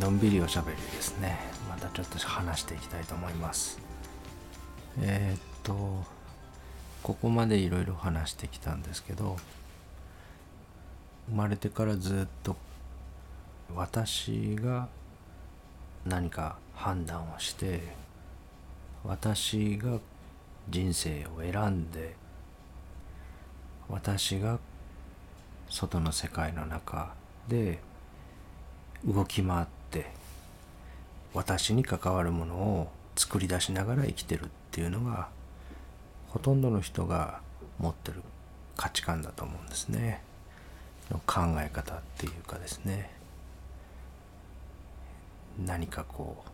のんびりおしゃべりですね。またちょっと話していきたいと思います。えー、っとここまでいろいろ話してきたんですけど生まれてからずっと私が何か判断をして私が人生を選んで私が外の世界の中で動き回って私に関わるものを作り出しながら生きてるっていうのがほとんどの人が持ってる価値観だと思うんですね。の考え方っていうかですね。何かこ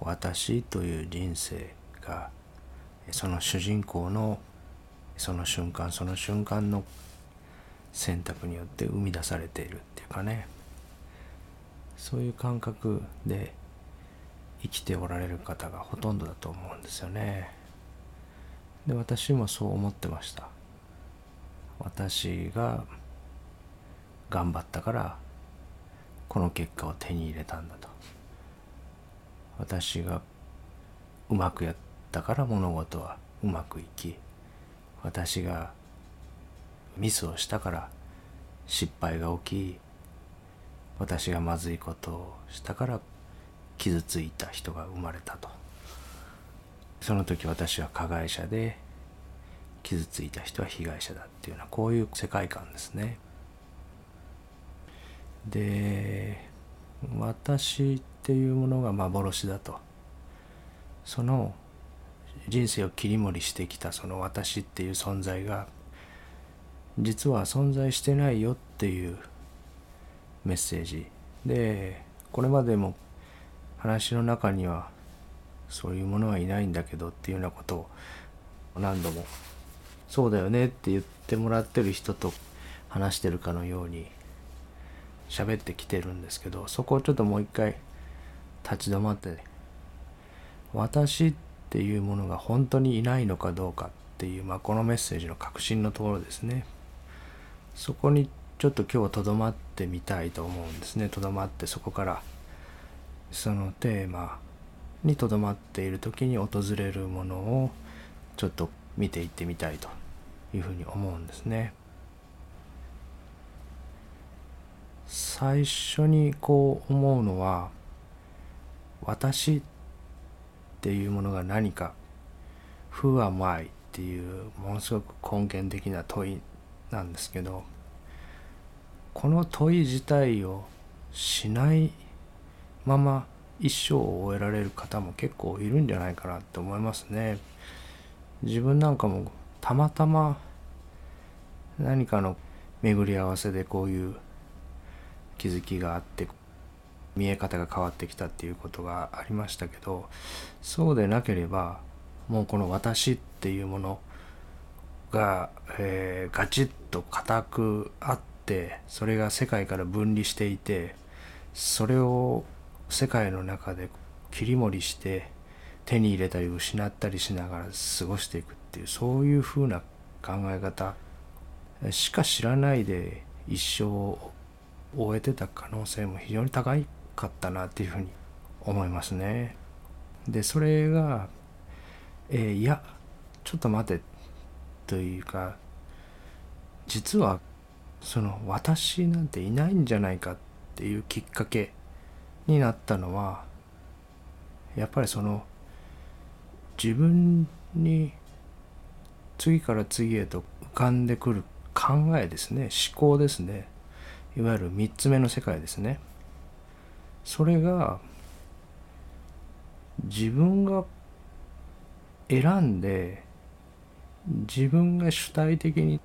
う私という人生がその主人公のその瞬間その瞬間の選択によって生み出されているっていうかね。そういう感覚で生きておられる方がほとんどだと思うんですよね。で私もそう思ってました。私が頑張ったからこの結果を手に入れたんだと。私がうまくやったから物事はうまくいき私がミスをしたから失敗が起き私がまずいことをしたから傷ついた人が生まれたと。その時私は加害者で傷ついた人は被害者だっていうようなこういう世界観ですね。で私っていうものが幻だと。その人生を切り盛りしてきたその私っていう存在が実は存在してないよっていうメッセージ。でこれまでも話の中にはそういうものはいないんだけどっていうようなことを何度もそうだよねって言ってもらってる人と話してるかのように喋ってきてるんですけどそこをちょっともう一回立ち止まって、私っていうものが本当にいないのかどうかっていう、まあ、このメッセージの核心のところですね。そこにちょっと今日はとどまってみたいと思うんですねとどまってそこからそのテーマにとどまっている時に訪れるものをちょっと見ていってみたいというふうに思うんですね。最初にこう思うのは私っていうものが何か「Who am I?」っていうものすごく根源的な問いなんですけどこの問い自体をしないまま一生を終えられる方も結構いるんじゃないかなって思いますね。自分なんかもたまたま何かの巡り合わせでこういう気づきがあって見え方が変わってきたっていうことがありましたけどそうでなければもうこの私っていうものが、えー、ガチッと固くあってそれが世界から分離していてそれを世界の中で切り盛りして手に入れたり失ったりしながら過ごしていくっていうそういうふうな考え方しか知らないで一生を終えてた可能性も非常に高いかったなっていうふうに思いますね。でそれが、えー、いやちょっと待てというか実はその私なんていないんじゃないかっていうきっかけになったのはやっぱりその自分に次から次へと浮かんでくる考えですね。思考ですね。いわゆる3つ目の世界ですね。それが自分が選んで自分が主体的に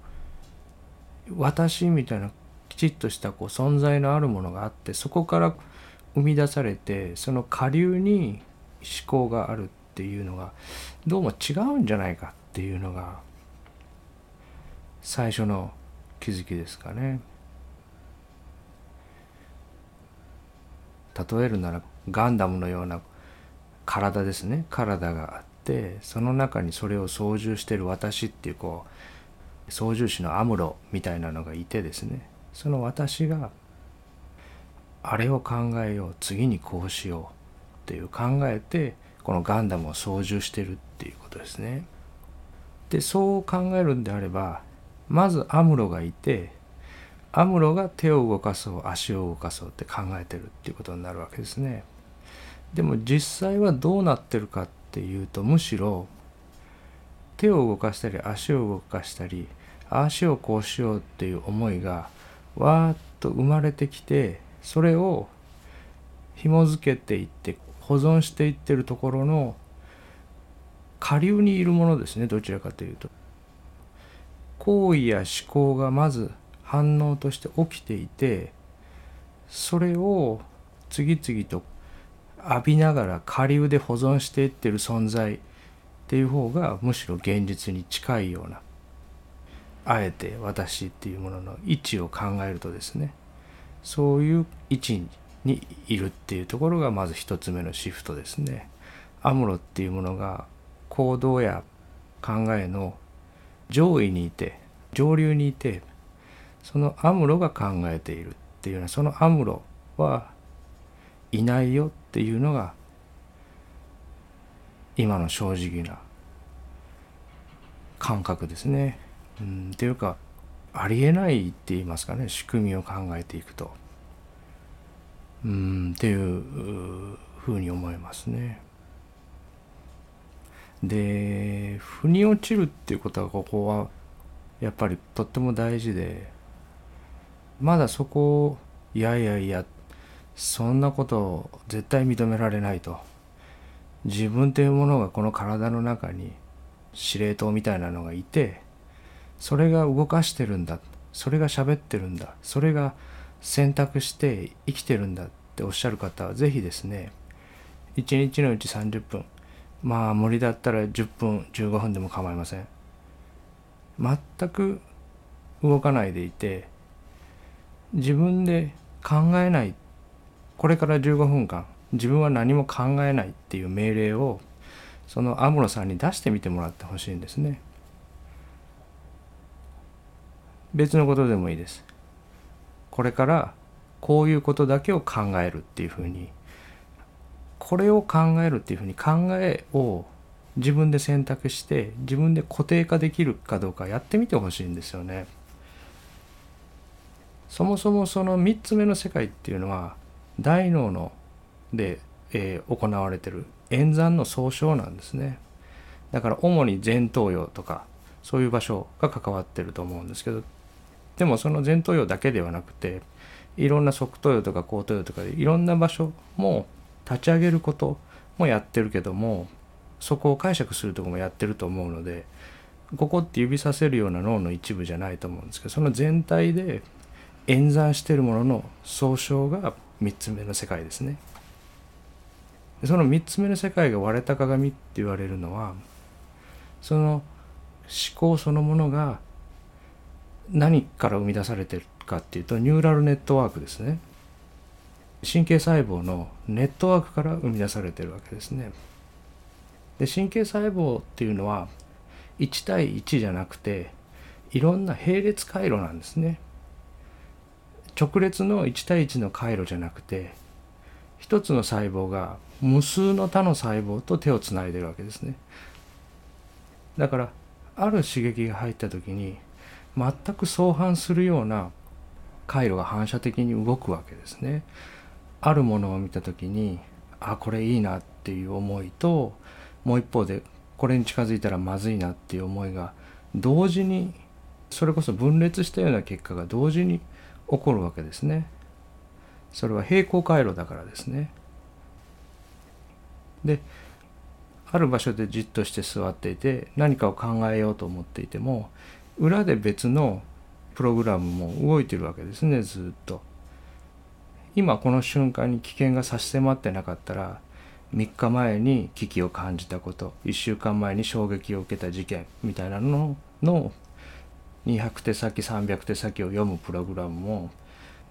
私みたいなきちっとしたこう存在のあるものがあってそこから生み出されてその下流に思考があるっていうのがどうも違うんじゃないかっていうのが最初の気づきですかね。例えるならガンダムのような体ですね体があってその中にそれを操縦してる私っていうこう操縦士のアムロみたいなのがいてですねその私があれを考えよう次にこうしようっていう考えてこのガンダムを操縦してるっていうことですね。でそう考えるんであればまずアムロがいてアムロが手を動かそう足を動かそうって考えてるっていうことになるわけですね。でも実際はどうなってるかっていうとむしろ手を動かしたり足を動かしたり足をこうしようっていう思いがわーっと生まれてきてそれを紐付けていって保存していってるところの下流にいるものですねどちらかというと。行為や思考がまず反応として起きていてそれを次々と浴びながら下流で保存していってる存在っていう方がむしろ現実に近いようなあえて私っていうものの位置を考えるとですねそういう位置にいるっていうところがまず一つ目のシフトですね。アムロっていうものが行動や考えの上位にいて上流にいてそのアムロが考えているっていうのはそのアムロはいないよっていうのが今の正直な感覚ですね。うん、っていうかありえないって言いますかね仕組みを考えていくと。うんっていうふうに思いますね。で腑に落ちるっていうことはここはやっぱりとっても大事でまだそこをいやいやいやそんなことを絶対認められないと自分というものがこの体の中に司令塔みたいなのがいてそれが動かしてるんだ。それが喋ってるんだ。それが選択して生きてるんだ。っておっしゃる方は是非ですね一日のうち30分。まあ無理だったら10分15分でも構いません。全く動かないでいて自分で考えない。これから15分間自分は何も考えないっていう命令をそのアムロさんに出してみてもらってほしいんですね。別のことでもいいですこれからこういうことだけを考えるっていうふうにこれを考えるっていうふうに考えを自分で選択して自分で固定化できるかどうかやってみてほしいんですよね。そもそもその3つ目の世界っていうのは大脳ので、えー、行われてる演算の総称なんですね。だから主に前頭葉とかそういう場所が関わってると思うんですけどでもその前頭葉だけではなくていろんな側頭葉とか後頭葉とかでいろんな場所も立ち上げることもやってるけどもそこを解釈するとこもやってると思うのでここって指させるような脳の一部じゃないと思うんですけどその全体で演算してるものの総称が3つ目の世界ですね。その3つ目の世界が割れた鏡って言われるのはその思考そのものが何から生み出されてるかっていうとニューラルネットワークですね。神経細胞のネットワークから生み出されてるわけですね。で神経細胞っていうのは1対1じゃなくていろんな並列回路なんですね。直列の1対1の回路じゃなくて一つの細胞が無数の他の細胞と手をつないでるわけですね。だからある刺激が入った時に全く相反するような回路が反射的に動くわけですね。あるものを見た時にあこれいいなっていう思いともう一方でこれに近づいたらまずいなっていう思いが同時にそれこそ分裂したような結果が同時に起こるわけですね。それは平行回路だからですね。である場所でじっとして座っていて何かを考えようと思っていても裏で別のプログラムも動いてるわけですねずっと。今この瞬間に危険が差し迫ってなかったら3日前に危機を感じたこと1週間前に衝撃を受けた事件みたいなのの200手先300手先を読むプログラムも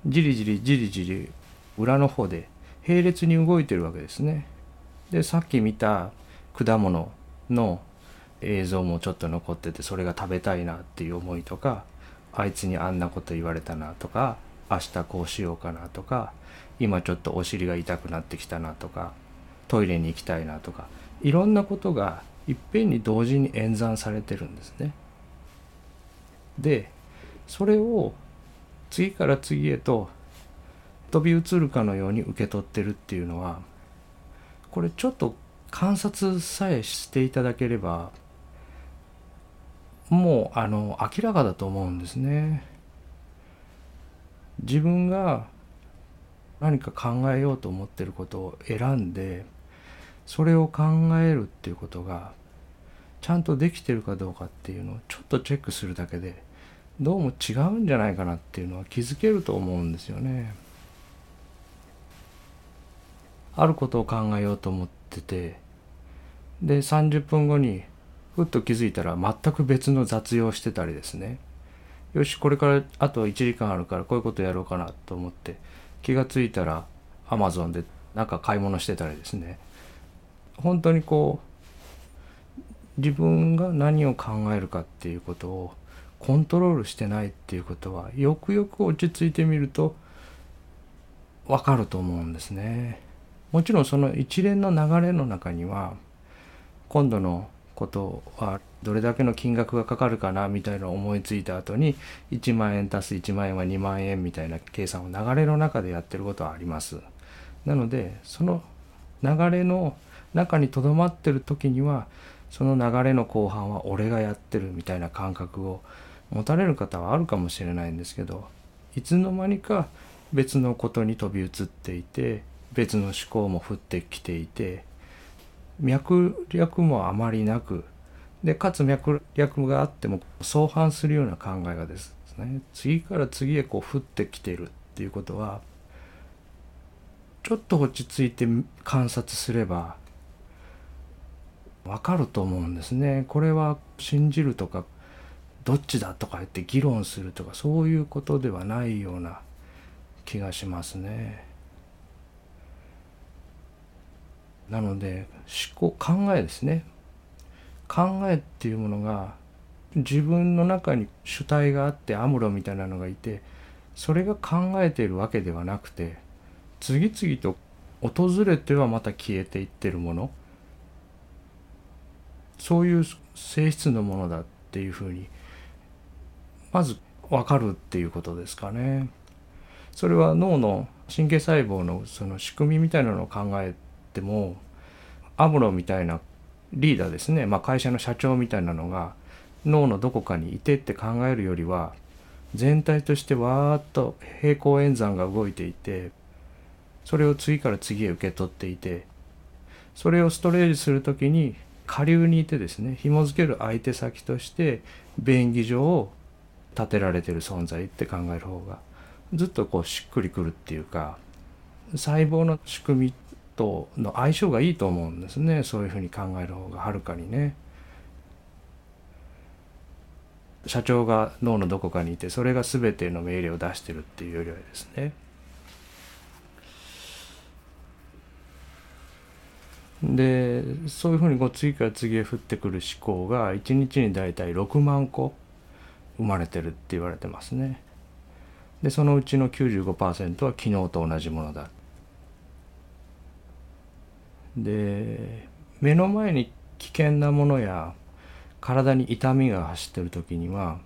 じりじりじりじり裏の方で並列に動いてるわけですね。でさっき見た果物の映像もちょっと残っててそれが食べたいなっていう思いとかあいつにあんなこと言われたなとか明日こうしようかなとか今ちょっとお尻が痛くなってきたなとかトイレに行きたいなとかいろんなことがいっぺんに同時に演算されてるんですね。でそれを次から次へと飛び移るかのように受け取ってるっていうのはこれちょっと観察さえしていただければもうあの明らかだと思うんですね。自分が何か考えようと思ってることを選んでそれを考えるっていうことがちゃんとできてるかどうかっていうのをちょっとチェックするだけでどうも違うんじゃないかなっていうのは気づけると思うんですよね。あることを考えようと思っててで30分後にふっと気づいたら全く別の雑用してたりですねよしこれからあと1時間あるからこういうことやろうかなと思って気がついたらアマゾンでなんか買い物してたりですね本当にこう自分が何を考えるかっていうことをコントロールしてないっていうことはよくよく落ち着いてみるとわかると思うんですね。もちろんその一連の流れの中には今度のことはどれだけの金額がかかるかなみたいな思いついた後に1万円足す1万円は2万円みたいな計算を流れの中でやってることはあります。なのでその流れの中にとどまってる時にはその流れの後半は俺がやってるみたいな感覚を持たれる方はあるかもしれないんですけどいつの間にか別のことに飛び移っていて別の思考も降ってきていて脈略もあまりなくでかつ脈略があっても相反するような考えがですね次から次へこう降ってきてるっていうことはちょっと落ち着いて観察すればわかると思うんですね。これは信じるとかどっちだとか言って議論するとかそういうことではないような気がしますね。なので思考考えですね考えっていうものが自分の中に主体があってアムロみたいなのがいてそれが考えているわけではなくて次々と訪れてはまた消えていってるものそういう性質のものだっていうふうにまず分かるっていうことですかね。それは脳の神経細胞のその仕組みみたいなのを考えてもアムロみたいなリーダーですね、まあ、会社の社長みたいなのが脳のどこかにいてって考えるよりは全体としてわーっと平行演算が動いていてそれを次から次へ受け取っていてそれをストレージする時に下流にいてですね紐付ける相手先として便宜上を立てられてる存在って考える方がずっとこうしっくりくるっていうか細胞の仕組みとの相性がいいと思うんですねそういうふうに考える方がはるかにね。社長が脳のどこかにいてそれが全ての命令を出してるっていうよりはですねでそういうふうにこう次から次へ降ってくる思考が1日に大体6万個生まれてるって言われてますね。でそのうちの95%は昨日と同じものだで目の前に危険なものや体に痛みが走ってる時には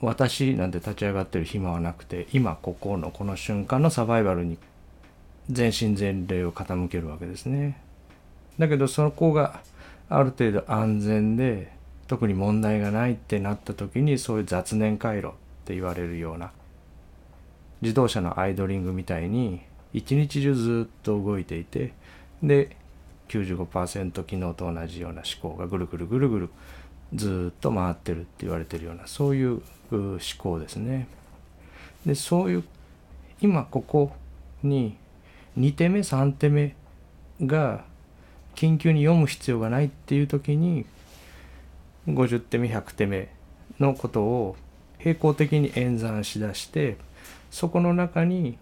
私なんて立ち上がってる暇はなくて今ここのこの瞬間のサバイバルに全身全霊を傾けるわけですね。だけどそこがある程度安全で特に問題がないってなった時にそういう雑念回路って言われるような自動車のアイドリングみたいに一日中ずっと動いていてで95%昨日と同じような思考がぐるぐるぐるぐるずっと回ってるって言われてるようなそういう思考ですね。でそういう今ここに2手目3手目が緊急に読む必要がないっていう時に50手目100手目のことを並行的に演算しだしてそこの中に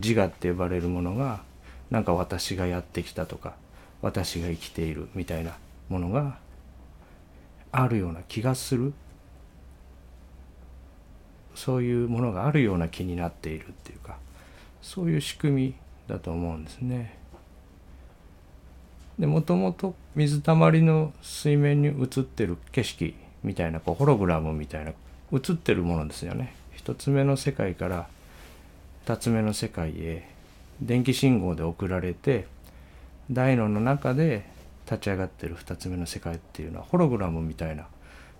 自我って呼ばれるものがなんか私がやってきたとか私が生きているみたいなものがあるような気がするそういうものがあるような気になっているっていうかそういう仕組みだと思うんですね。でもともと水たまりの水面に映ってる景色みたいなこうホログラムみたいな映ってるものですよね。一つ目の世界から二つ目の世界へ電気信号で送られて大脳の中で立ち上がってる二つ目の世界っていうのはホログラムみたいな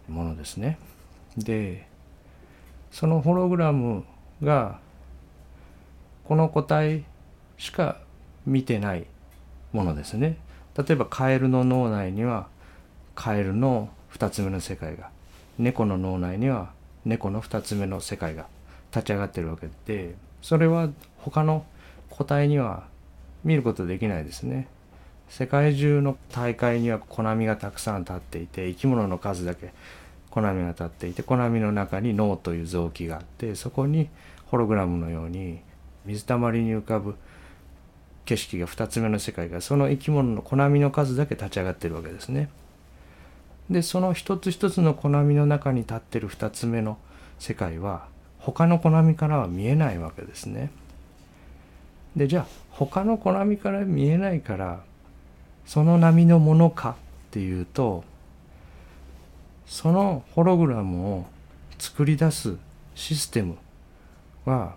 ものですね。でそのホログラムがこの個体しか見てないものですね。例えばカエルの脳内にはカエルの2つ目の世界が猫の脳内には猫の2つ目の世界が立ち上がってるわけでそれは他の個体には見ることできないですね。世界中の大会にはコナミがたくさん立っていて生き物の数だけコナミが立っていてコナミの中に脳という臓器があってそこにホログラムのように水たまりに浮かぶ景色が2つ目の世界がその生き物のコナミの数だけ立ち上がってるわけですね。でその一つ一つのコナミの中に立ってる2つ目の世界は他のコナミからは見えないわけですね。でじゃあ他のコナミから見えないからその波のものか？っていうとそのホログラムを作り出すシステムは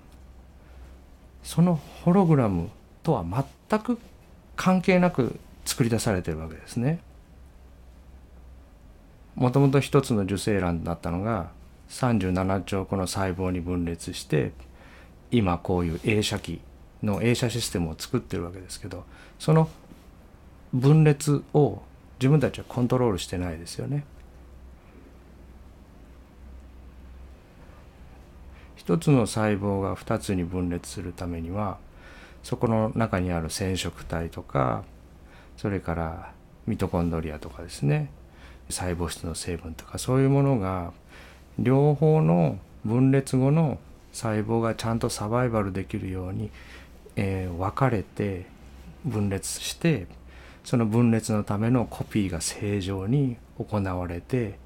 そのホログラムとは全く関係なく作り出されてるわけですね。もともと一つの受精卵だったのが37兆個の細胞に分裂して今こういう映写機の映写システムを作ってるわけですけどその分裂を自分たちはコントロールしてないですよね。一つの細胞が二つに分裂するためにはそこの中にある染色体とかそれからミトコンドリアとかですね細胞質の成分とかそういうものが両方の分裂後の細胞がちゃんとサバイバルできるように、えー、分かれて分裂してその分裂のためのコピーが正常に行われて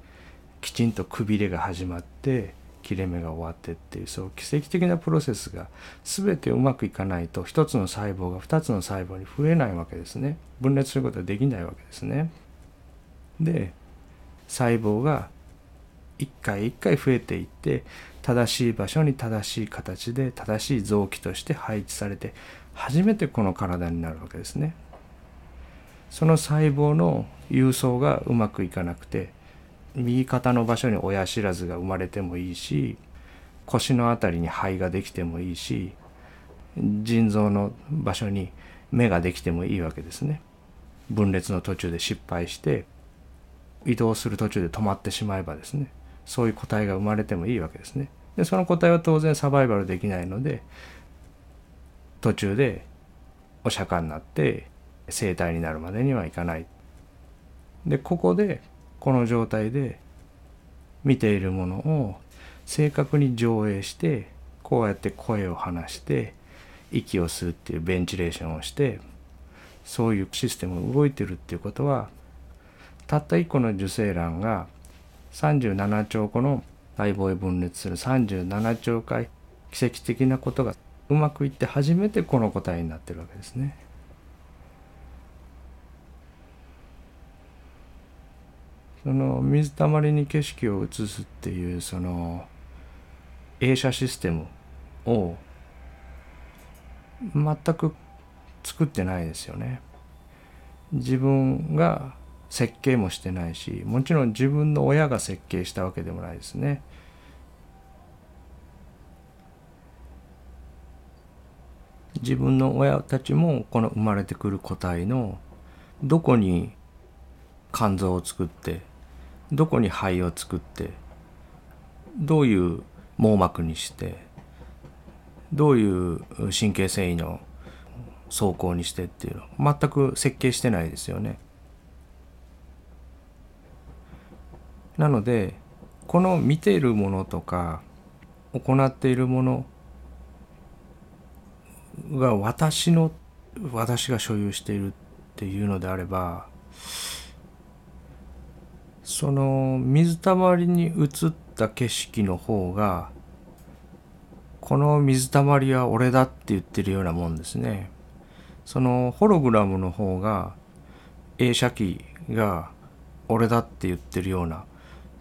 きちんとくびれが始まって切れ目が終わってっていうそう奇跡的なプロセスが全てうまくいかないと一つの細胞が二つの細胞に増えないわけですね。分裂することはできないわけですね。で細胞が一回一回増えていって正しい場所に正しい形で正しい臓器として配置されて初めてこの体になるわけですねその細胞の郵送がうまくいかなくて右肩の場所に親知らずが生まれてもいいし腰の辺りに肺ができてもいいし腎臓の場所に目ができてもいいわけですね。分裂の途中で失敗して移動する途中で止まってしまえばですねそういう個体が生まれてもいいわけですね。でその個体は当然サバイバルできないので途中でお釈迦になって生体になるまでにはいかない。でここでこの状態で見ているものを正確に上映してこうやって声を発して息を吸うっていうベンチレーションをしてそういうシステムが動いてるっていうことはたった1個の受精卵が37兆個の細胞へ分裂する37兆回奇跡的なことがうまくいって初めてこの個体になってるわけですね。その水たまりに景色を映すっていうその映写システムを全く作ってないですよね。自分が設計もしてないしもちろん自分の親が設計したわけでもないですね。自分の親たちもこの生まれてくる個体のどこに肝臓を作ってどこに肺を作ってどういう網膜にしてどういう神経繊維の走行にしてっていうの全く設計してないですよね。なのでこの見ているものとか行っているものが私の私が所有しているっていうのであればその水たまりに映った景色の方がこの水たまりは俺だって言ってるようなもんですね。そのホログラムの方が映写機が俺だって言ってるような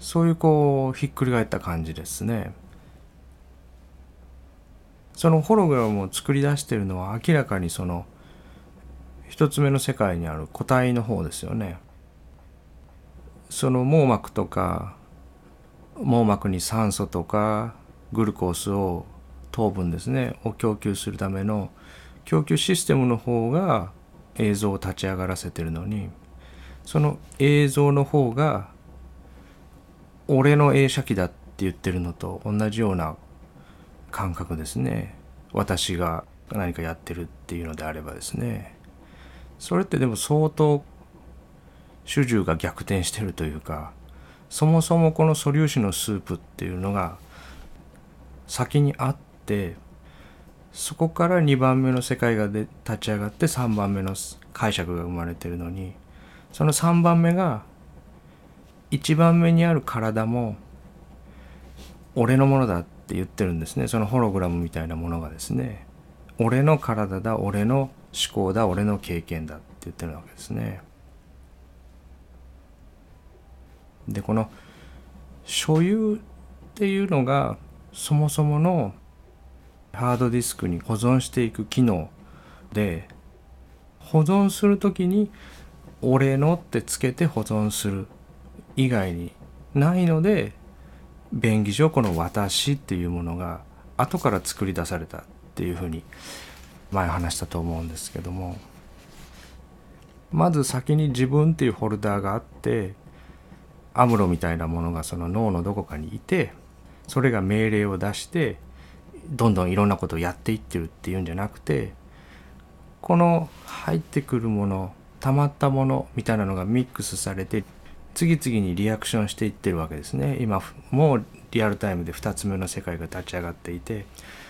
そういうこうひっくり返った感じですね。そのホログラムを作り出してるのは明らかにその一つ目の世界にある個体の方ですよね。その網膜とか網膜に酸素とかグルコースを糖分ですねを供給するための供給システムの方が映像を立ち上がらせてるのにその映像の方が俺の映写機だって言ってるのと同じような感覚ですね。私が何かやってるっていうのであればですね。それってでも相当主従が逆転してるというかそもそもこの素粒子のスープっていうのが先にあってそこから2番目の世界がで立ち上がって3番目の解釈が生まれてるのにその3番目が1番目にある体も俺のものだって言ってるんですね。そのホログラムみたいなものがですね。俺の体だ俺の思考だ俺の経験だって言ってるわけですね。でこの所有っていうのがそもそものハードディスクに保存していく機能で保存する時に「俺の」ってつけて保存する。以外にないので便宜上この「私」っていうものが後から作り出されたっていうふうに前話したと思うんですけども。まず先に自分っていうフォルダーがあってアムロみたいなものがその脳のどこかにいてそれが命令を出してどんどんいろんなことをやっていってるっていうんじゃなくてこの入ってくるもの溜まったものみたいなのがミックスされて次々にリアクションしていってるわけですね。今もうリアルタイムで2つ目の世界が立ち上がっていて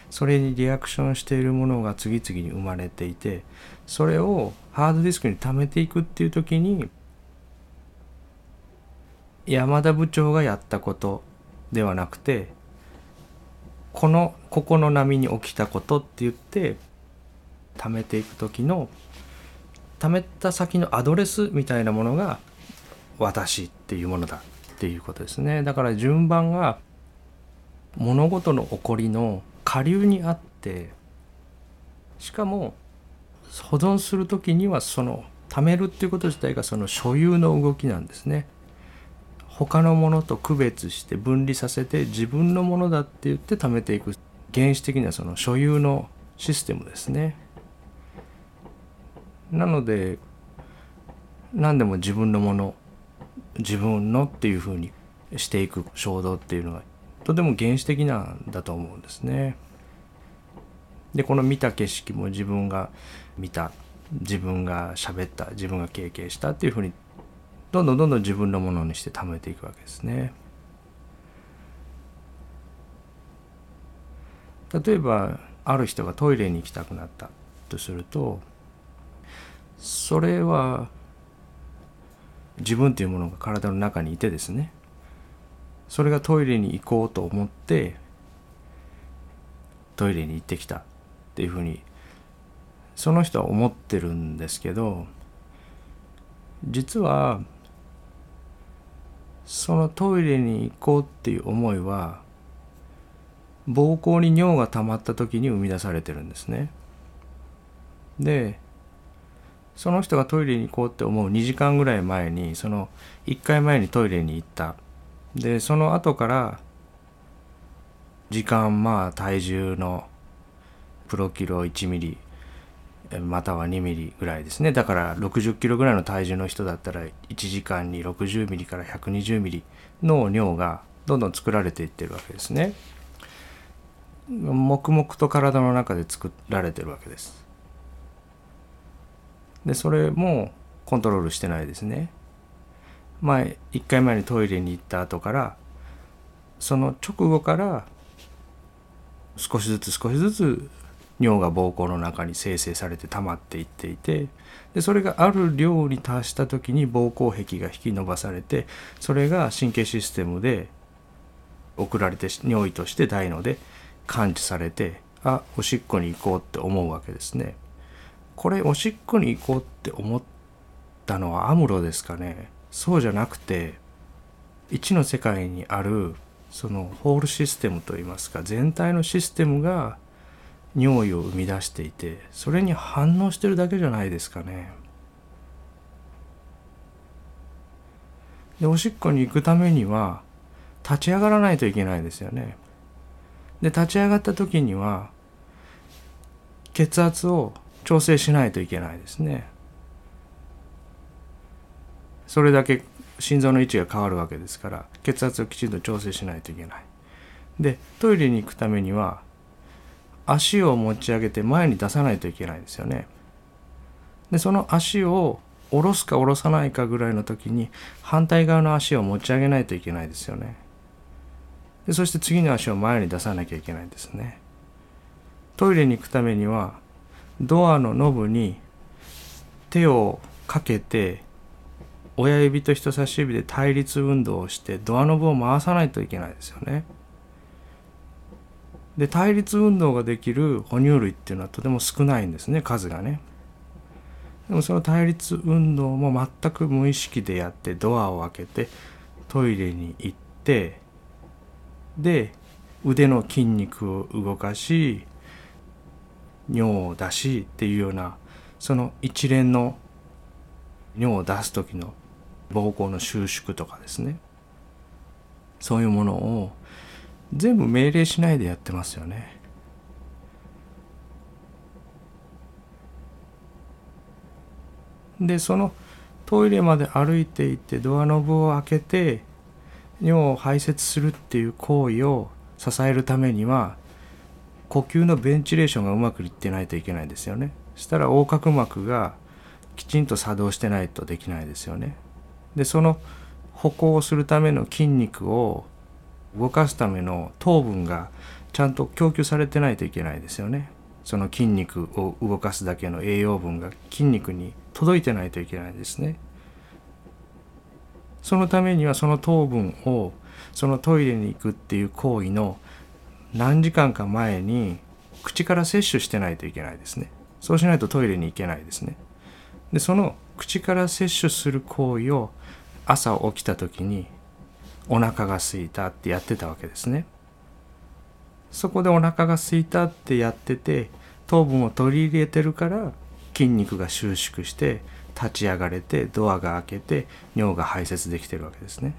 それにリアクションしているものが次々に生まれていてそれをハードディスクに貯めていくっていう時に山田部長がやったことではなくてこのここの波に起きたことって言って貯めていく時の貯めた先のアドレスみたいなものが私っていうものだっていうことですねだから順番が物事の起こりの下流にあってしかも保存する時にはその貯めるっていうこと自体がその所有の動きなんですね。他のものと区別して分離させて自分のものだって言って貯めていく原始的なその所有のシステムですね。なので何でも自分のもの自分のっていうふうにしていく衝動っていうのがとても原始的なんだと思うんですね。でこの見た景色も自分が見た自分が喋った自分が経験したっていうふうにどんどんどんどん自分のものにして貯めていくわけですね。例えばある人がトイレに行きたくなったとするとそれは自分というものが体の中にいてですねそれがトイレに行こうと思ってトイレに行ってきたっていうふうにその人は思ってるんですけど実はそのトイレに行こうっていう思いは膀胱に尿が溜まった時に生み出されてるんですね。でその人がトイレに行こうって思う2時間ぐらい前にその1回前にトイレに行った。でその後から時間まあ体重のプロキロ1ミリまたは2ミリぐらいですね。だから60キロぐらいの体重の人だったら1時間に60ミリから120ミリの尿がどんどん作られていってるわけですね。黙々と体の中で作られてるわけです。でそれもコントロールしてないですね前1回前にトイレに行った後からその直後から少しずつ少しずつ尿が膀胱の中に生成されて溜まっていっていてでそれがある量に達した時に膀胱壁が引き伸ばされてそれが神経システムで送られて尿意として大脳で感知されてあおしっこに行こうって思うわけですね。これおしっこに行こうって思ったのはアムロですかねそうじゃなくて一の世界にあるそのホールシステムといいますか全体のシステムが尿意を生み出していてそれに反応してるだけじゃないですかね。でおしっこに行くためには立ち上がらないといけないですよね。で立ち上がった時には血圧を調整しないといけないですね。それだけ心臓の位置が変わるわけですから血圧をきちんと調整しないといけない。でトイレに行くためには足を持ち上げて前に出さないといけないですよね。でその足を下ろすか下ろさないかぐらいの時に反対側の足を持ち上げないといけないですよね。でそして次の足を前に出さなきゃいけないんですね。トイレに行くためにはドアのノブに手をかけて親指と人差し指で対立運動をしてドアノブを回さないといけないですよね。で対立運動ができる哺乳類っていうのはとても少ないんですね数がね。でもその対立運動も全く無意識でやってドアを開けてトイレに行ってで腕の筋肉を動かし尿を出しっていうようなその一連の尿を出す時の膀胱の収縮とかですねそういうものを全部命令しないでやってますよね。でそのトイレまで歩いていってドアノブを開けて尿を排泄するっていう行為を支えるためには呼吸のベンチレーションがうまくいってないといけないですよね。そしたら横隔膜がきちんと作動してないとできないですよね。でその歩行をするための筋肉を動かすための糖分がちゃんと供給されてないといけないですよね。その筋肉を動かすだけの栄養分が筋肉に届いてないといけないですね。そのためにはその糖分をそのトイレに行くっていう行為の何時間か前に口から摂取してないといけないですね。そうしないとトイレに行けないですね。でその口から摂取する行為を朝起きた時にお腹が空いたってやってたわけですね。そこでお腹が空いたってやってて糖分を取り入れてるから筋肉が収縮して立ち上がれてドアが開けて尿が排泄できてるわけですね。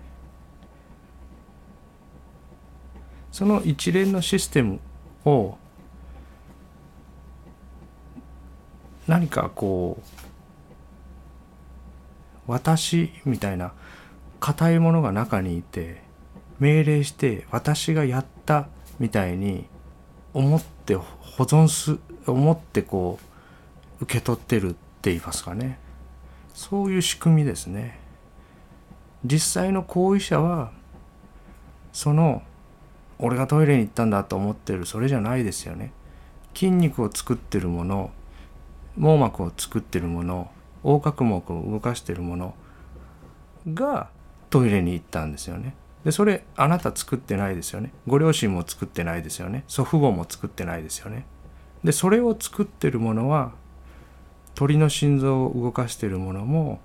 その一連のシステムを何かこう私みたいな硬いものが中にいて命令して私がやったみたいに思って保存す思ってこう受け取ってるって言いますかね。そういう仕組みですね。実際の行為者はその俺がトイレに行ったんだと思ってるそれじゃないですよね。筋肉を作ってるもの網膜を作ってるもの横隔膜を動かしてるものがトイレに行ったんですよね。でそれあなた作ってないですよね。ご両親も作ってないですよね。祖父母も作ってないですよね。でそれを作ってるものは鳥の心臓を動かしてるものも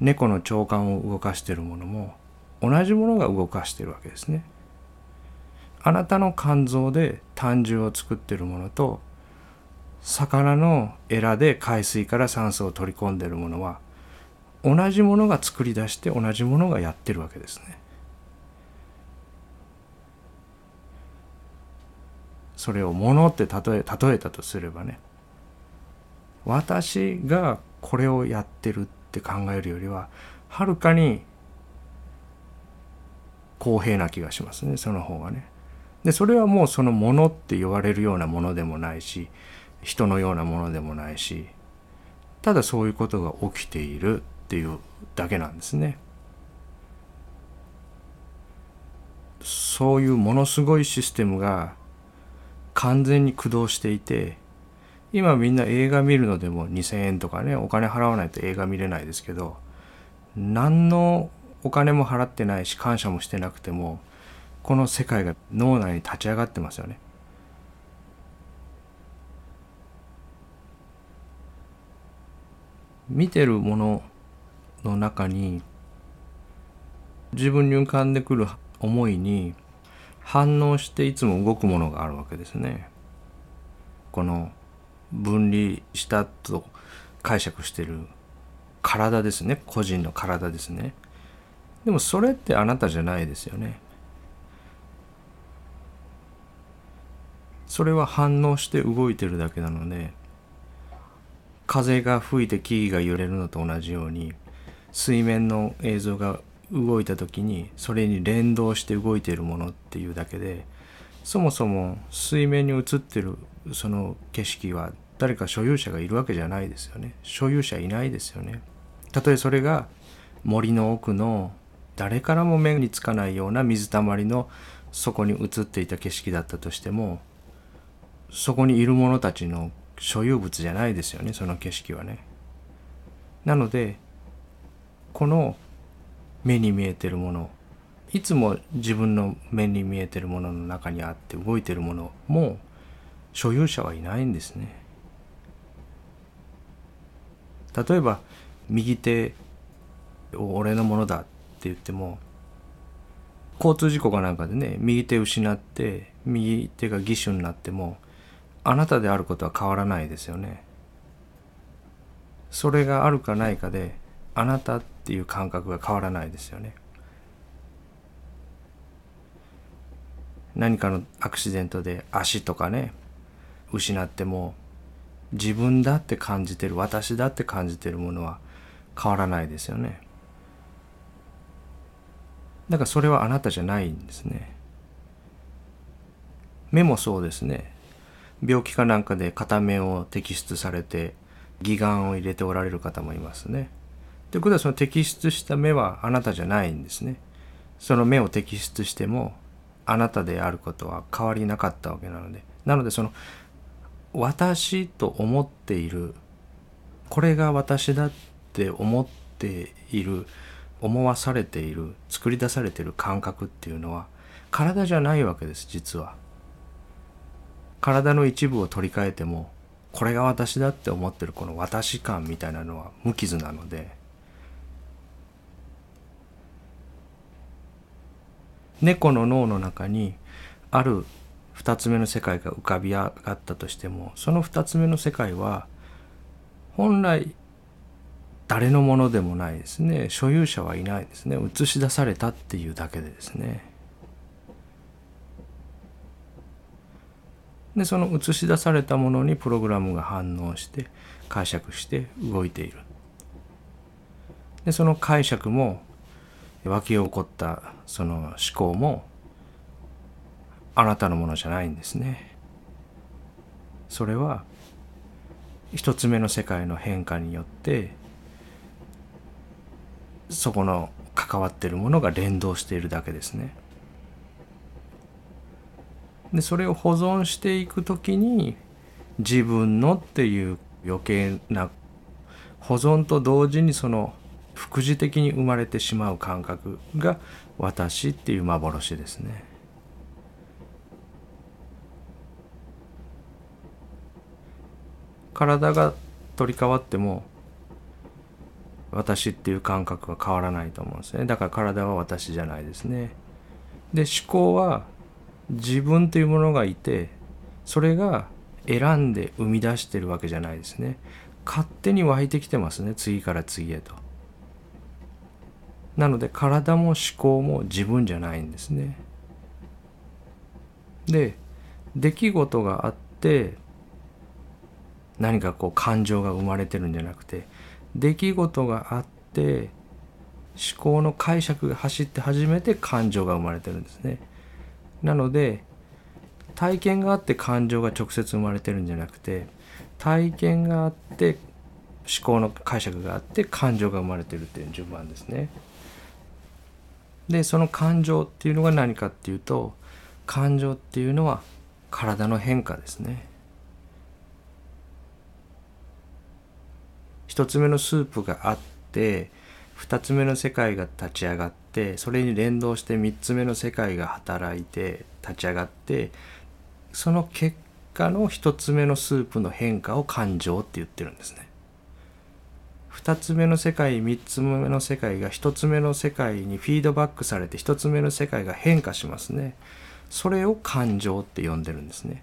猫の腸管を動かしてるものも同じものが動かしてるわけですね。あなたの肝臓で胆汁を作ってるものと魚のエラで海水から酸素を取り込んでるものは同じものが作り出して同じものがやってるわけですね。それをものって例え例えたとすればね私がこれをやってるって考えるよりははるかに公平な気がしますねその方がね。でそれはもうそのものって言われるようなものでもないし人のようなものでもないしただそういうことが起きているっていうだけなんですね。そういうものすごいシステムが完全に駆動していて今みんな映画見るのでも2,000円とかねお金払わないと映画見れないですけど何のお金も払ってないし感謝もしてなくてもこの世界が脳内に立ち上がってますよね。見てるものの中に自分に浮かんでくる思いに反応していつも動くものがあるわけですね。この分離したと解釈してる体ですね個人の体ですね。でもそれってあなたじゃないですよね。それは反応して動いてるだけなので風が吹いて木々が揺れるのと同じように水面の映像が動いた時にそれに連動して動いているものっていうだけでそもそも水面に映ってるその景色は誰か所有者がいるわけじゃないですよね。所有者いないですよね。たとえそれが森の奥の誰からも目につかないような水たまりの底に映っていた景色だったとしてもそこにいる者たちの所有物じゃないですよねその景色はね。なのでこの目に見えてるものいつも自分の目に見えてるものの中にあって動いてるものも所有者はいないんですね。例えば右手を俺のものだって言っても交通事故かなんかでね右手失って右手が義手になってもあなたであることは変わらないですよね。それがあるかないかであなたっていう感覚が変わらないですよね。何かのアクシデントで足とかね失っても自分だって感じてる私だって感じてるものは変わらないですよね。だからそれはあなたじゃないんですね。目もそうですね。病気かなんかで片目を摘出されて義眼を入れておられる方もいますね。ということはその摘出した目はあなたじゃないんですね。その目を摘出してもあなたであることは変わりなかったわけなので。なのでその私と思っているこれが私だって思っている思わされている作り出されている感覚っていうのは体じゃないわけです実は。体の一部を取り替えてもこれが私だって思ってるこの私感みたいなのは無傷なので猫の脳の中にある二つ目の世界が浮かび上がったとしてもその二つ目の世界は本来誰のものでもないですね。所有者はいないですね。映し出されたっていうだけでですね。でその映し出されたものにプログラムが反応して解釈して動いている。でその解釈も湧き起こったその思考もあなたのものじゃないんですね。それは一つ目の世界の変化によってそこの関わっているものが連動しているだけですね。でそれを保存していく時に自分のっていう余計な保存と同時にその副次的に生まれてしまう感覚が私っていう幻ですね。体が取り替わっても私っていう感覚は変わらないと思うんですねだから体は私じゃないですねで思考は自分というものがいてそれが選んで生み出してるわけじゃないですね。勝手に湧いてきてますね。次から次へと。なので体も思考も自分じゃないんですね。で出来事があって何かこう感情が生まれてるんじゃなくて出来事があって思考の解釈が走って初めて感情が生まれてるんですね。なので体験があって感情が直接生まれてるんじゃなくて体験があって思考の解釈があって感情が生まれてるっていう順番ですね。でその感情っていうのが何かっていうと感情っていうのは体の変化ですね。一つ目のスープがあって2つ目の世界が立ち上がってそれに連動して3つ目の世界が働いて立ち上がってその結果の1つ目のスープの変化を感情って言ってるんですね。2つ目の世界3つ目の世界が1つ目の世界にフィードバックされて1つ目の世界が変化しますね。それを感情って呼んでるんですね。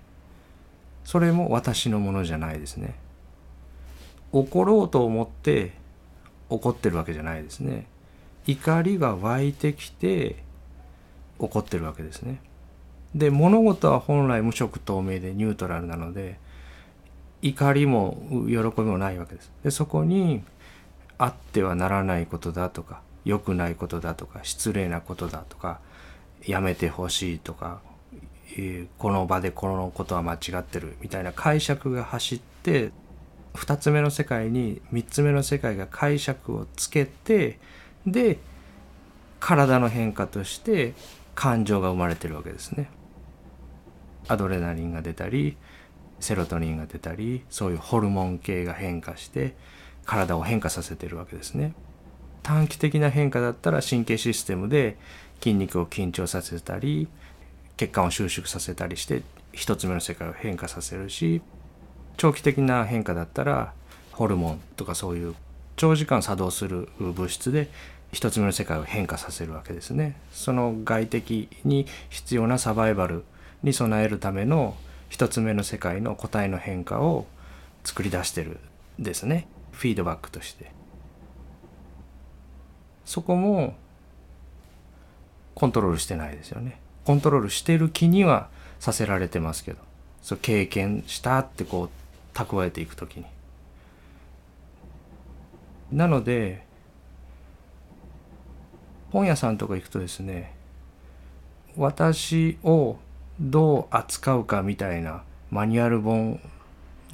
それも私のものじゃないですね。怒ろうと思って怒ってるわけじゃないですね。怒りが湧いてきて怒ってるわけですね。で物事は本来無色透明でニュートラルなので怒りも喜びもないわけです。でそこにあってはならないことだとか良くないことだとか失礼なことだとかやめてほしいとか、えー、この場でこのことは間違ってるみたいな解釈が走って2つ目の世界に3つ目の世界が解釈をつけてで体の変化として感情が生まれてるわけですね。アドレナリンが出たりセロトニンが出たりそういうホルモン系が変化して体を変化させてるわけですね。短期的な変化だったら神経システムで筋肉を緊張させたり血管を収縮させたりして一つ目の世界を変化させるし長期的な変化だったらホルモンとかそういう長時間作動する物質で一つ目の世界を変化させるわけですね。その外的に必要なサバイバルに備えるための一つ目の世界の個体の変化を作り出してるですね。フィードバックとして。そこもコントロールしてないですよね。コントロールしてる気にはさせられてますけど、そう経験したってこう蓄えていく時に。なので本屋さんとか行くとですね私をどう扱うかみたいなマニュアル本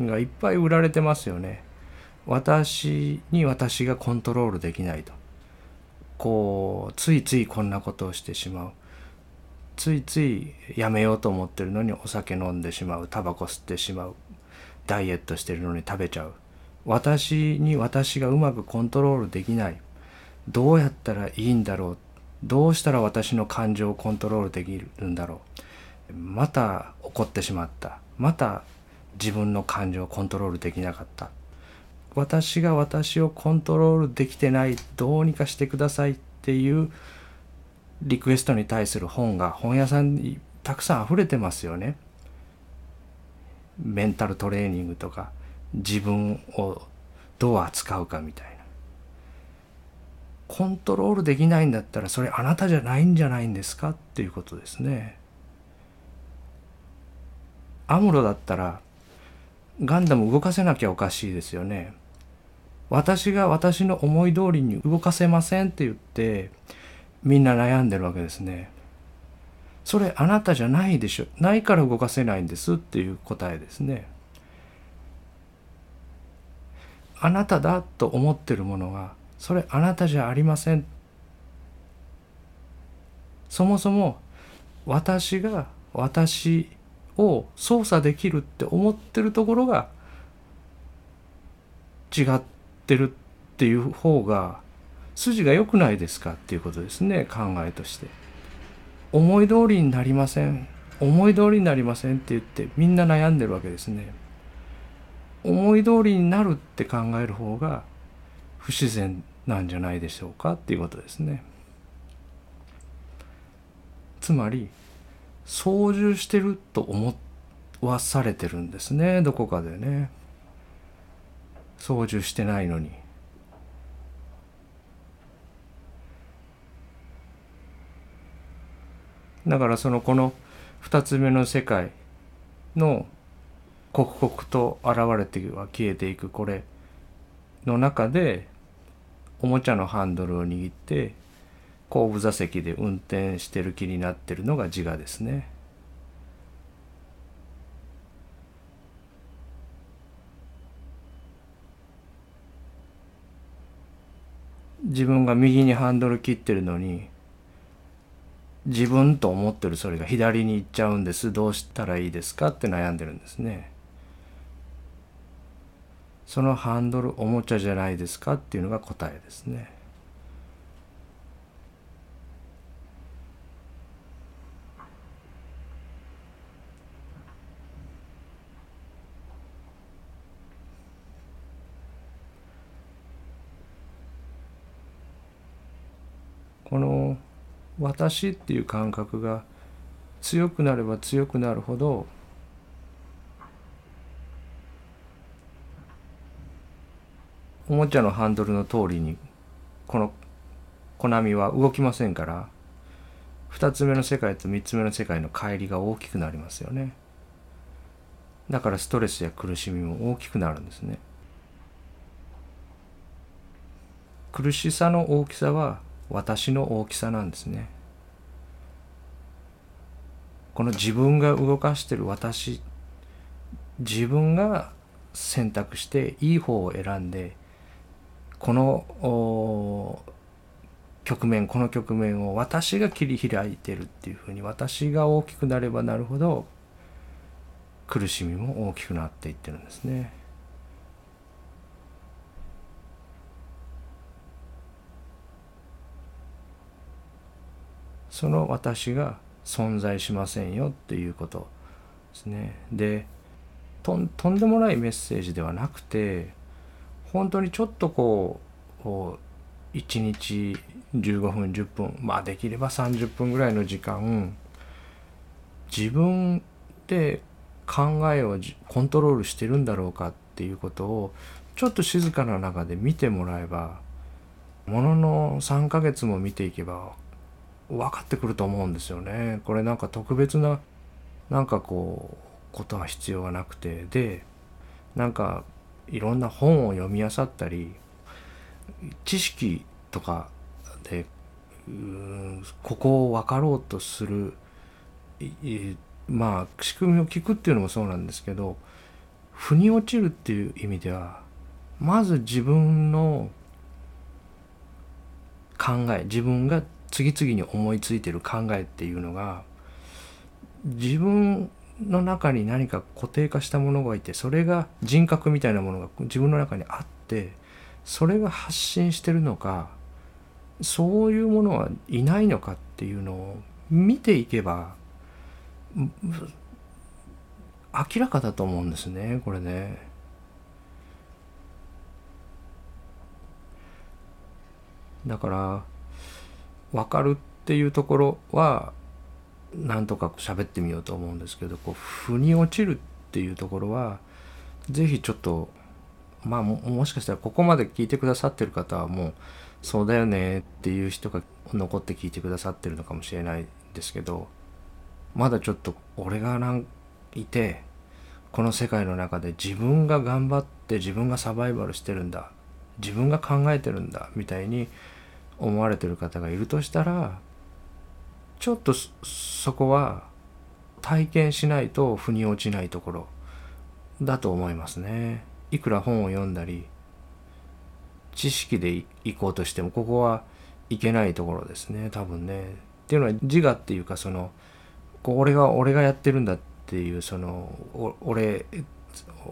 がいっぱい売られてますよね。私に私がコントロールできないと。こうついついこんなことをしてしまう。ついついやめようと思ってるのにお酒飲んでしまうタバコ吸ってしまうダイエットしてるのに食べちゃう私に私がうまくコントロールできない。どうやったらいいんだろう。どうしたら私の感情をコントロールできるんだろう。また怒ってしまった。また自分の感情をコントロールできなかった。私が私をコントロールできてない。どうにかしてくださいっていうリクエストに対する本が本屋さんにたくさん溢れてますよね。メンタルトレーニングとか。自分をどう扱うかみたいな。コントロールできないんだったらそれあなたじゃないんじゃないんですかっていうことですね。アムロだったらガンダム動かせなきゃおかしいですよね。私が私の思い通りに動かせませんって言ってみんな悩んでるわけですね。それあなたじゃないでしょ。ないから動かせないんですっていう答えですね。あなただと思ってるものはそれあなたじゃありません。そもそも私が私を操作できるって思ってるところが違ってるっていう方が筋が良くないですかっていうことですね考えとして。思い通りになりません。思い通りになりませんって言ってみんな悩んでるわけですね。思い通りになるって考える方が不自然なんじゃないでしょうかっていうことですね。つまり操縦してると思わされてるんですね。どこかでね。操縦してないのに。だからそのこの2つ目の世界の刻々と現れては消えていくこれの中でおもちゃのハンドルを握って後部座席で運転してる気になってるのが自我ですね。自分が右にハンドル切ってるのに自分と思ってるそれが左に行っちゃうんですどうしたらいいですかって悩んでるんですねそのハンドルおもちゃじゃないですかっていうのが答えですね。この「私」っていう感覚が強くなれば強くなるほどおもちゃのハンドルの通りにこのコナミは動きませんから2つ目の世界と3つ目の世界の乖離が大きくなりますよね。だからストレスや苦しみも大きくなるんですね。苦しさの大きさは私の大きさなんですね。この自分が動かしてる私自分が選択していい方を選んでこの局面この局面を私が切り開いてるっていうふうに私が大きくなればなるほど苦しみも大きくなっていってるんですね。その私が存在しませんよっていうことですね。でとんとんでもないメッセージではなくて本当にちょっとこう1日15分10分まあできれば30分ぐらいの時間自分で考えをコントロールしてるんだろうかっていうことをちょっと静かな中で見てもらえばものの3ヶ月も見ていけば分かってくると思うんですよね。これなんか特別ななんかこうことは必要はなくてでなんかいろんな本を読み漁ったり知識とかでここを分かろうとするまあ仕組みを聞くっていうのもそうなんですけど腑に落ちるっていう意味ではまず自分の考え自分が次々に思いついてる考えっていうのが自分の中に何か固定化したものがいてそれが人格みたいなものが自分の中にあってそれが発信してるのかそういうものはいないのかっていうのを見ていけば明らかだと思うんですねこれね。だから分かるっていうところはなんとか喋ってみようと思うんですけどこう腑に落ちるっていうところは是非ちょっとまあもしかしたらここまで聞いてくださってる方はもうそうだよねっていう人が残って聞いてくださってるのかもしれないですけどまだちょっと俺がなんいてこの世界の中で自分が頑張って自分がサバイバルしてるんだ自分が考えてるんだみたいに思われてる方がいるとしたらちょっとそこは体験しないと腑に落ちないところだと思いますね。いくら本を読んだり知識で行こうとしてもここはいけないところですね多分ね。っていうのは自我っていうかそのこ俺が俺がやってるんだっていうその俺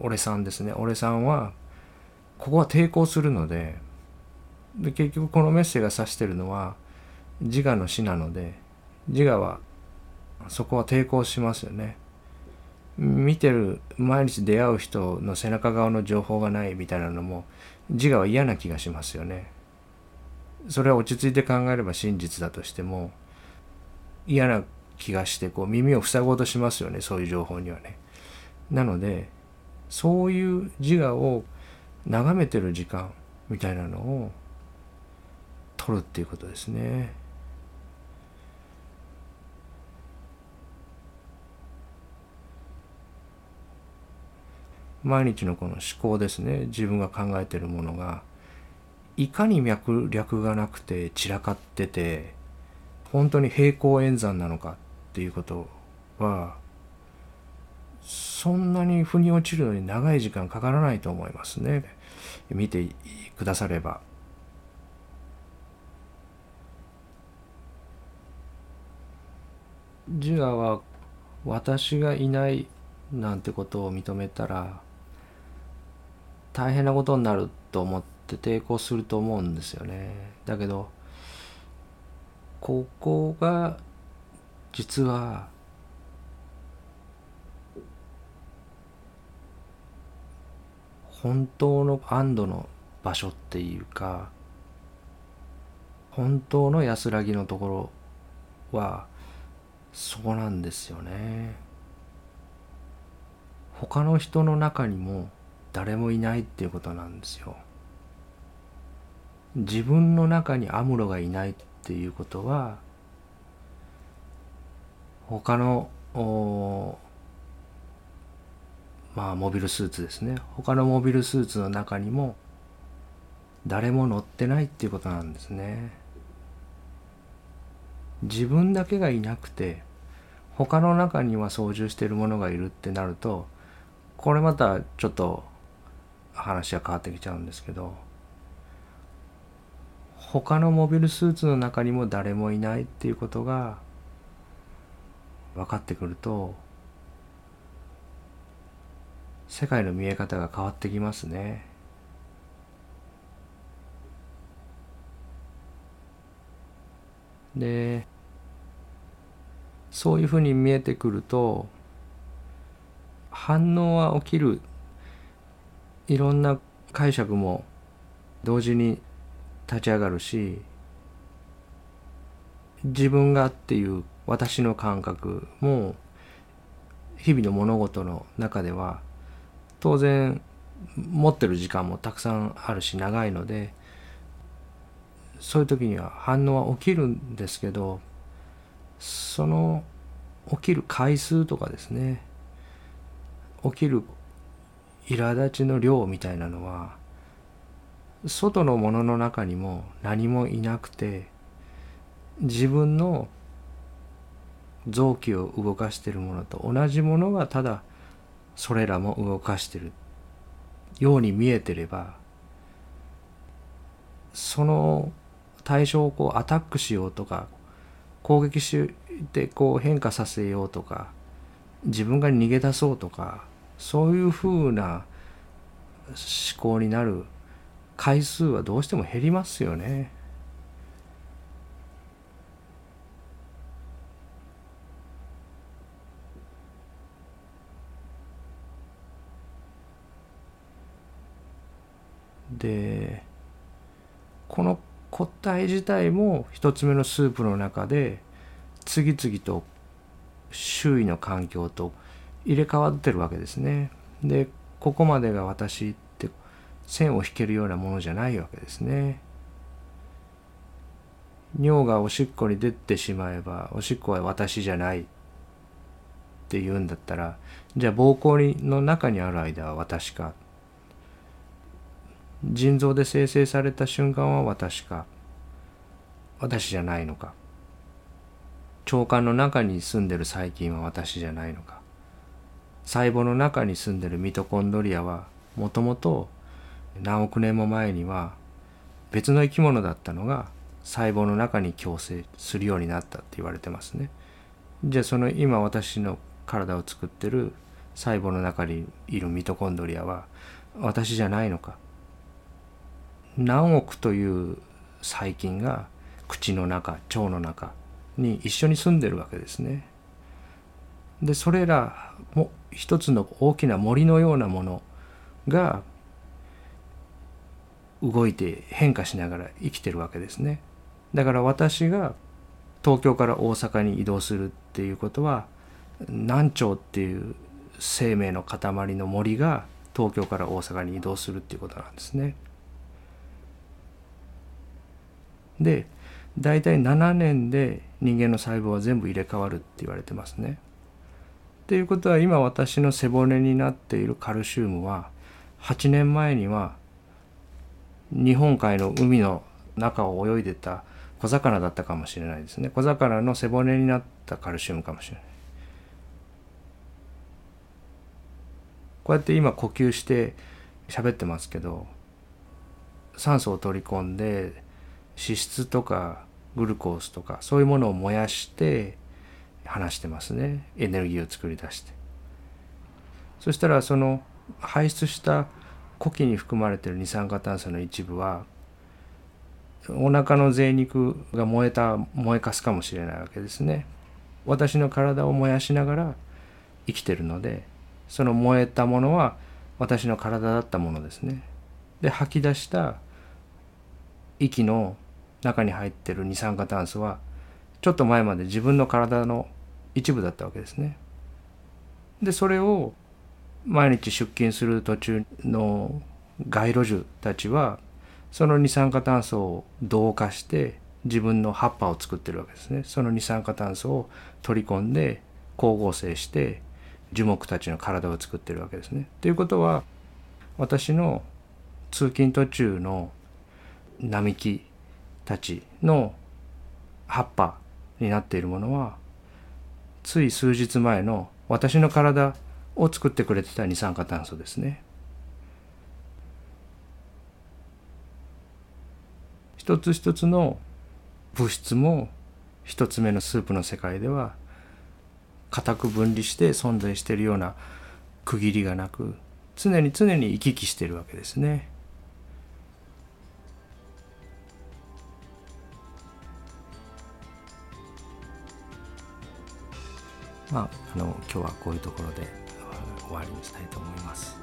俺さんですね俺さんはここは抵抗するのでで結局このメッセージが指してるのは自我の死なので自我はそこは抵抗しますよね。見てる毎日出会う人の背中側の情報がないみたいなのも自我は嫌な気がしますよね。それは落ち着いて考えれば真実だとしても嫌な気がしてこう耳を塞ごうとしますよねそういう情報にはね。なのでそういう自我を眺めてる時間みたいなのを取るっていうことですね。毎日のこの思考ですね自分が考えてるものがいかに脈略がなくて散らかってて本当に平行演算なのかっていうことはそんなに腑に落ちるのに長い時間かからないと思いますね見てくだされば。自我は私がいないなんてことを認めたら大変なことになると思って抵抗すると思うんですよね。だけどここが実は本当の安堵の場所っていうか本当の安らぎのところはそこなんですよね他の人の中にも誰もいないっていうことなんですよ。自分の中にアムロがいないっていうことは他のまあモビルスーツですね。他のモビルスーツの中にも誰も乗ってないっていうことなんですね。自分だけがいなくて他の中には操縦しているものがいるってなるとこれまたちょっと話は変わってきちゃうんですけど他のモビルスーツの中にも誰もいないっていうことが分かってくると世界の見え方が変わってきますね。でそういうふうに見えてくると反応は起きるいろんな解釈も同時に立ち上がるし自分がっていう私の感覚も日々の物事の中では当然持ってる時間もたくさんあるし長いのでそういう時には反応は起きるんですけどその起きる回数とかですね起きる苛立ちの量みたいなのは外のものの中にも何もいなくて自分の臓器を動かしているものと同じものがただそれらも動かしてる。ように見えてればその対象をこうアタックしようとか攻撃してこう変化させようとか自分が逃げ出そうとかそういうふうな思考になる回数はどうしても減りますよね。でこの個体自体も一つ目のスープの中で次々と周囲の環境と入れ替わってるわけですね。でここまでが私って線を引けるようなものじゃないわけですね。尿がおしっこに出てしまえばおしっこは私じゃないって言うんだったらじゃあ膀胱の中にある間は私か腎臓で生成された瞬間は私か私じゃないのか腸管の中に住んでる細菌は私じゃないのか細胞の中に住んでるミトコンドリアはもともと何億年も前には別の生き物だったのが細胞の中に共生するようになったって言われてますね。じゃあその今私の体を作ってる細胞の中にいるミトコンドリアは私じゃないのか何億という細菌が口の中腸の中に一緒に住んでるわけですね。でそれらも一つの大きな森のようなものが動いて変化しながら生きてるわけですね。だから私が東京から大阪に移動するっていうことは南朝っていう生命の塊の森が東京から大阪に移動するっていうことなんですね。で大体7年で人間の細胞は全部入れ替わるって言われてますね。っていうことは今私の背骨になっているカルシウムは8年前には日本海の海の中を泳いでた小魚だったかもしれないですね。小魚の背骨になったカルシウムかもしれない。こうやって今呼吸して喋ってますけど酸素を取り込んで脂質とかグルコースとかそういうものを燃やして話してますね。エネルギーを作り出して。そしたらその排出した呼気に含まれてる二酸化炭素の一部はお腹の贅肉が燃えた燃えかすかもしれないわけですね。私の体を燃やしながら生きてるのでその燃えたものは私の体だったものですね。で吐き出した息の中に入ってる二酸化炭素はちょっと前まで自分の体の一部だったわけですね。でそれを毎日出勤する途中の街路樹たちはその二酸化炭素を同化して自分の葉っぱを作ってるわけですね。その二酸化炭素を取り込んで光合成して樹木たちの体を作ってるわけですね。ということは私の通勤途中の並木たちの葉っぱになっているものはつい数日前の私の体を作ってくれてた二酸化炭素ですね。一つ一つの物質も一つ目のスープの世界では固く分離して存在しているような区切りがなく常に常に行き来しているわけですね。まあ、あの今日はこういうところで終わりにしたいと思います。